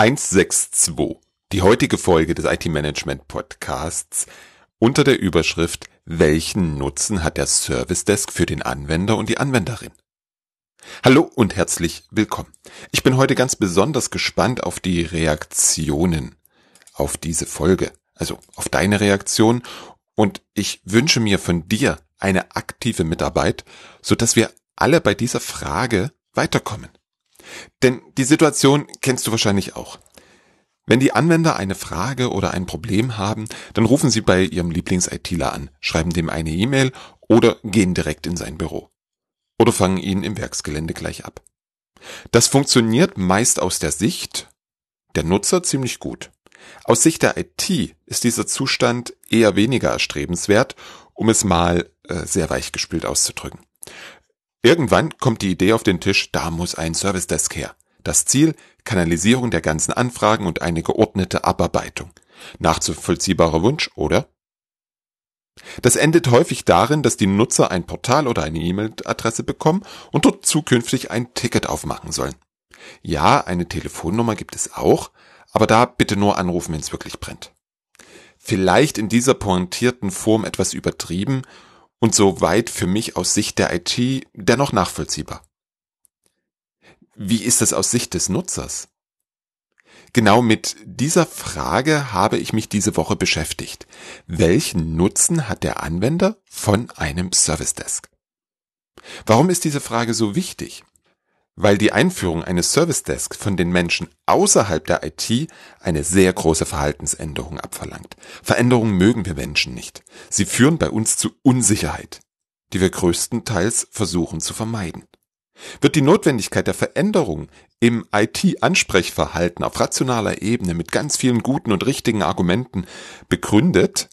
162. Die heutige Folge des IT-Management Podcasts unter der Überschrift Welchen Nutzen hat der Service Desk für den Anwender und die Anwenderin? Hallo und herzlich willkommen. Ich bin heute ganz besonders gespannt auf die Reaktionen auf diese Folge, also auf deine Reaktion und ich wünsche mir von dir eine aktive Mitarbeit, so dass wir alle bei dieser Frage weiterkommen. Denn die Situation kennst du wahrscheinlich auch. Wenn die Anwender eine Frage oder ein Problem haben, dann rufen sie bei ihrem Lieblings-ITler an, schreiben dem eine E-Mail oder gehen direkt in sein Büro. Oder fangen ihn im Werksgelände gleich ab. Das funktioniert meist aus der Sicht der Nutzer ziemlich gut. Aus Sicht der IT ist dieser Zustand eher weniger erstrebenswert, um es mal äh, sehr weichgespült auszudrücken. Irgendwann kommt die Idee auf den Tisch, da muss ein Service Desk her. Das Ziel, Kanalisierung der ganzen Anfragen und eine geordnete Abarbeitung. Nachzuvollziehbarer Wunsch, oder? Das endet häufig darin, dass die Nutzer ein Portal oder eine E-Mail-Adresse bekommen und dort zukünftig ein Ticket aufmachen sollen. Ja, eine Telefonnummer gibt es auch, aber da bitte nur anrufen, wenn es wirklich brennt. Vielleicht in dieser pointierten Form etwas übertrieben und soweit für mich aus Sicht der IT dennoch nachvollziehbar. Wie ist es aus Sicht des Nutzers? Genau mit dieser Frage habe ich mich diese Woche beschäftigt. Welchen Nutzen hat der Anwender von einem Service Desk? Warum ist diese Frage so wichtig? Weil die Einführung eines Service Desk von den Menschen außerhalb der IT eine sehr große Verhaltensänderung abverlangt. Veränderungen mögen wir Menschen nicht. Sie führen bei uns zu Unsicherheit, die wir größtenteils versuchen zu vermeiden. Wird die Notwendigkeit der Veränderung im IT-Ansprechverhalten auf rationaler Ebene mit ganz vielen guten und richtigen Argumenten begründet,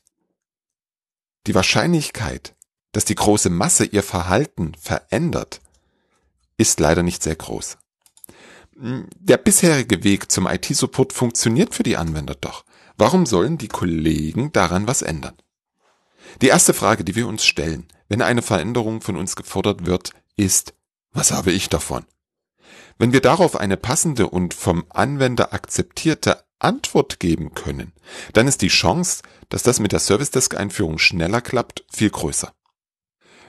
die Wahrscheinlichkeit, dass die große Masse ihr Verhalten verändert, ist leider nicht sehr groß. Der bisherige Weg zum IT-Support funktioniert für die Anwender doch. Warum sollen die Kollegen daran was ändern? Die erste Frage, die wir uns stellen, wenn eine Veränderung von uns gefordert wird, ist, was habe ich davon? Wenn wir darauf eine passende und vom Anwender akzeptierte Antwort geben können, dann ist die Chance, dass das mit der Service Desk Einführung schneller klappt, viel größer.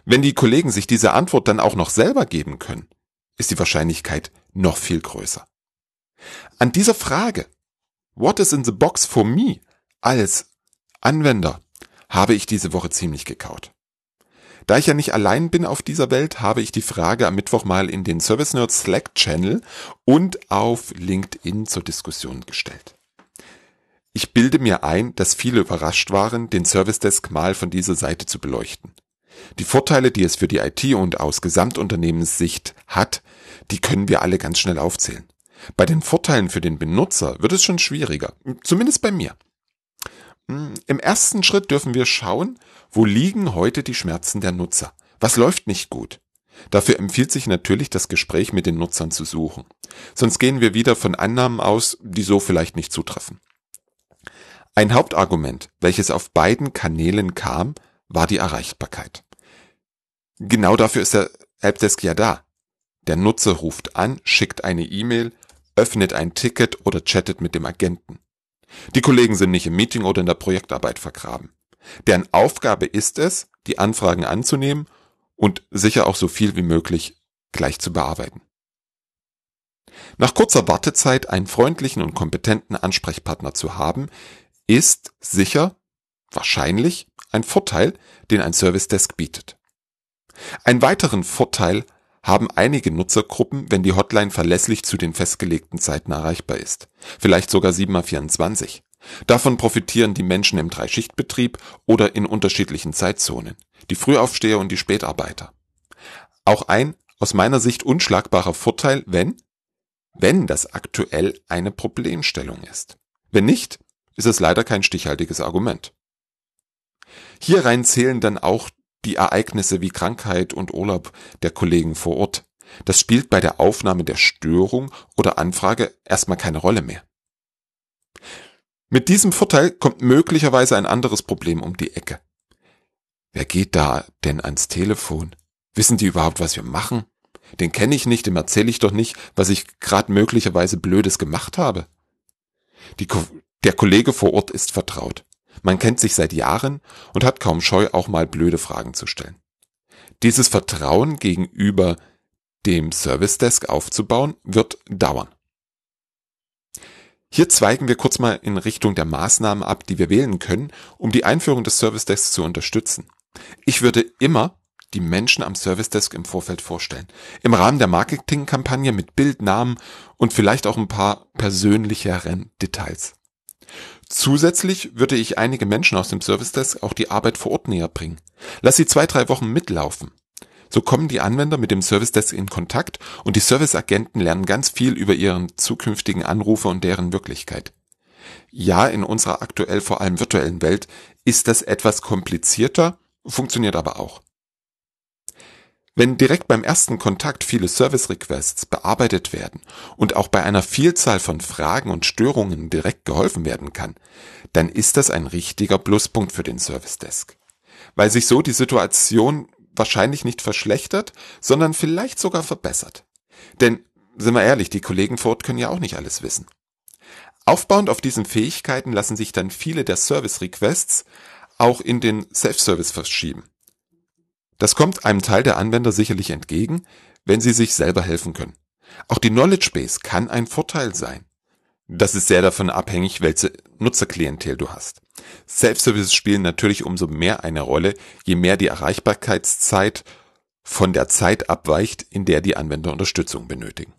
Wenn die Kollegen sich diese Antwort dann auch noch selber geben können, ist die Wahrscheinlichkeit noch viel größer. An dieser Frage, what is in the box for me, als Anwender, habe ich diese Woche ziemlich gekaut. Da ich ja nicht allein bin auf dieser Welt, habe ich die Frage am Mittwoch mal in den Service Nerds Slack Channel und auf LinkedIn zur Diskussion gestellt. Ich bilde mir ein, dass viele überrascht waren, den Service Desk mal von dieser Seite zu beleuchten. Die Vorteile, die es für die IT und aus Gesamtunternehmenssicht hat, die können wir alle ganz schnell aufzählen. Bei den Vorteilen für den Benutzer wird es schon schwieriger, zumindest bei mir. Hm, Im ersten Schritt dürfen wir schauen, wo liegen heute die Schmerzen der Nutzer? Was läuft nicht gut? Dafür empfiehlt sich natürlich, das Gespräch mit den Nutzern zu suchen. Sonst gehen wir wieder von Annahmen aus, die so vielleicht nicht zutreffen. Ein Hauptargument, welches auf beiden Kanälen kam, war die Erreichbarkeit. Genau dafür ist der Helpdesk ja da. Der Nutzer ruft an, schickt eine E-Mail, öffnet ein Ticket oder chattet mit dem Agenten. Die Kollegen sind nicht im Meeting oder in der Projektarbeit vergraben. Deren Aufgabe ist es, die Anfragen anzunehmen und sicher auch so viel wie möglich gleich zu bearbeiten. Nach kurzer Wartezeit einen freundlichen und kompetenten Ansprechpartner zu haben, ist sicher, wahrscheinlich, ein Vorteil, den ein Service Desk bietet. Einen weiteren Vorteil haben einige Nutzergruppen, wenn die Hotline verlässlich zu den festgelegten Zeiten erreichbar ist. Vielleicht sogar 7x24. Davon profitieren die Menschen im Dreischichtbetrieb oder in unterschiedlichen Zeitzonen, die Frühaufsteher und die Spätarbeiter. Auch ein aus meiner Sicht unschlagbarer Vorteil, wenn, wenn das aktuell eine Problemstellung ist. Wenn nicht, ist es leider kein stichhaltiges Argument. Hierein zählen dann auch die Ereignisse wie Krankheit und Urlaub der Kollegen vor Ort. Das spielt bei der Aufnahme der Störung oder Anfrage erstmal keine Rolle mehr. Mit diesem Vorteil kommt möglicherweise ein anderes Problem um die Ecke. Wer geht da denn ans Telefon? Wissen die überhaupt, was wir machen? Den kenne ich nicht, dem erzähle ich doch nicht, was ich gerade möglicherweise Blödes gemacht habe. Die, der Kollege vor Ort ist vertraut. Man kennt sich seit Jahren und hat kaum Scheu, auch mal blöde Fragen zu stellen. Dieses Vertrauen gegenüber dem Service Desk aufzubauen, wird dauern. Hier zweigen wir kurz mal in Richtung der Maßnahmen ab, die wir wählen können, um die Einführung des Service Desks zu unterstützen. Ich würde immer die Menschen am Service Desk im Vorfeld vorstellen. Im Rahmen der Marketingkampagne mit Bild, Namen und vielleicht auch ein paar persönlicheren Details. Zusätzlich würde ich einige Menschen aus dem Service Desk auch die Arbeit vor Ort näher bringen. Lass sie zwei, drei Wochen mitlaufen. So kommen die Anwender mit dem Service Desk in Kontakt und die Serviceagenten lernen ganz viel über ihren zukünftigen Anrufer und deren Wirklichkeit. Ja, in unserer aktuell vor allem virtuellen Welt ist das etwas komplizierter, funktioniert aber auch. Wenn direkt beim ersten Kontakt viele Service Requests bearbeitet werden und auch bei einer Vielzahl von Fragen und Störungen direkt geholfen werden kann, dann ist das ein richtiger Pluspunkt für den Service Desk. Weil sich so die Situation wahrscheinlich nicht verschlechtert, sondern vielleicht sogar verbessert. Denn, sind wir ehrlich, die Kollegen vor Ort können ja auch nicht alles wissen. Aufbauend auf diesen Fähigkeiten lassen sich dann viele der Service Requests auch in den Self-Service verschieben. Das kommt einem Teil der Anwender sicherlich entgegen, wenn sie sich selber helfen können. Auch die Knowledge Base kann ein Vorteil sein. Das ist sehr davon abhängig, welche Nutzerklientel du hast. Self-Services spielen natürlich umso mehr eine Rolle, je mehr die Erreichbarkeitszeit von der Zeit abweicht, in der die Anwender Unterstützung benötigen.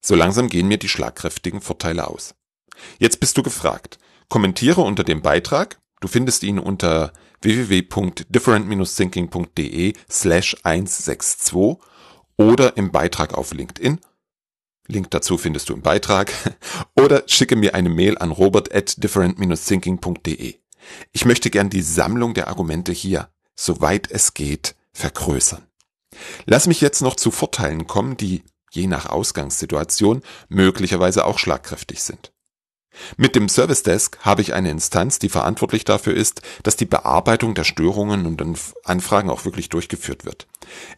So langsam gehen mir die schlagkräftigen Vorteile aus. Jetzt bist du gefragt. Kommentiere unter dem Beitrag. Du findest ihn unter www.different-thinking.de slash 162 oder im Beitrag auf LinkedIn Link dazu findest du im Beitrag. Oder schicke mir eine Mail an robert at different-thinking.de. Ich möchte gern die Sammlung der Argumente hier, soweit es geht, vergrößern. Lass mich jetzt noch zu Vorteilen kommen, die, je nach Ausgangssituation, möglicherweise auch schlagkräftig sind. Mit dem Service Desk habe ich eine Instanz, die verantwortlich dafür ist, dass die Bearbeitung der Störungen und Anfragen auch wirklich durchgeführt wird.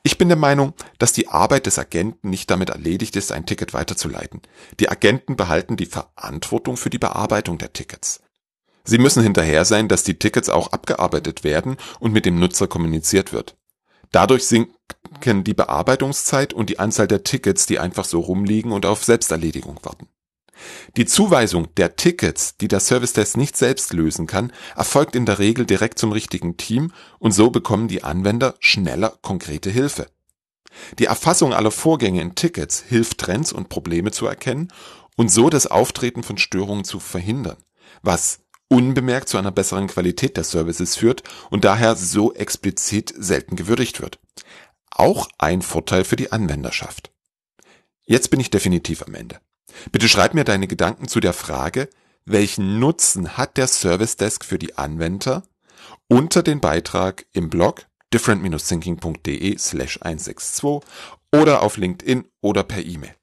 Ich bin der Meinung, dass die Arbeit des Agenten nicht damit erledigt ist, ein Ticket weiterzuleiten. Die Agenten behalten die Verantwortung für die Bearbeitung der Tickets. Sie müssen hinterher sein, dass die Tickets auch abgearbeitet werden und mit dem Nutzer kommuniziert wird. Dadurch sinken die Bearbeitungszeit und die Anzahl der Tickets, die einfach so rumliegen und auf Selbsterledigung warten. Die Zuweisung der Tickets, die der Service Desk nicht selbst lösen kann, erfolgt in der Regel direkt zum richtigen Team und so bekommen die Anwender schneller konkrete Hilfe. Die Erfassung aller Vorgänge in Tickets hilft Trends und Probleme zu erkennen und so das Auftreten von Störungen zu verhindern, was unbemerkt zu einer besseren Qualität der Services führt und daher so explizit selten gewürdigt wird. Auch ein Vorteil für die Anwenderschaft. Jetzt bin ich definitiv am Ende. Bitte schreib mir deine Gedanken zu der Frage, welchen Nutzen hat der Service Desk für die Anwender unter den Beitrag im Blog different-thinking.de slash 162 oder auf LinkedIn oder per E-Mail.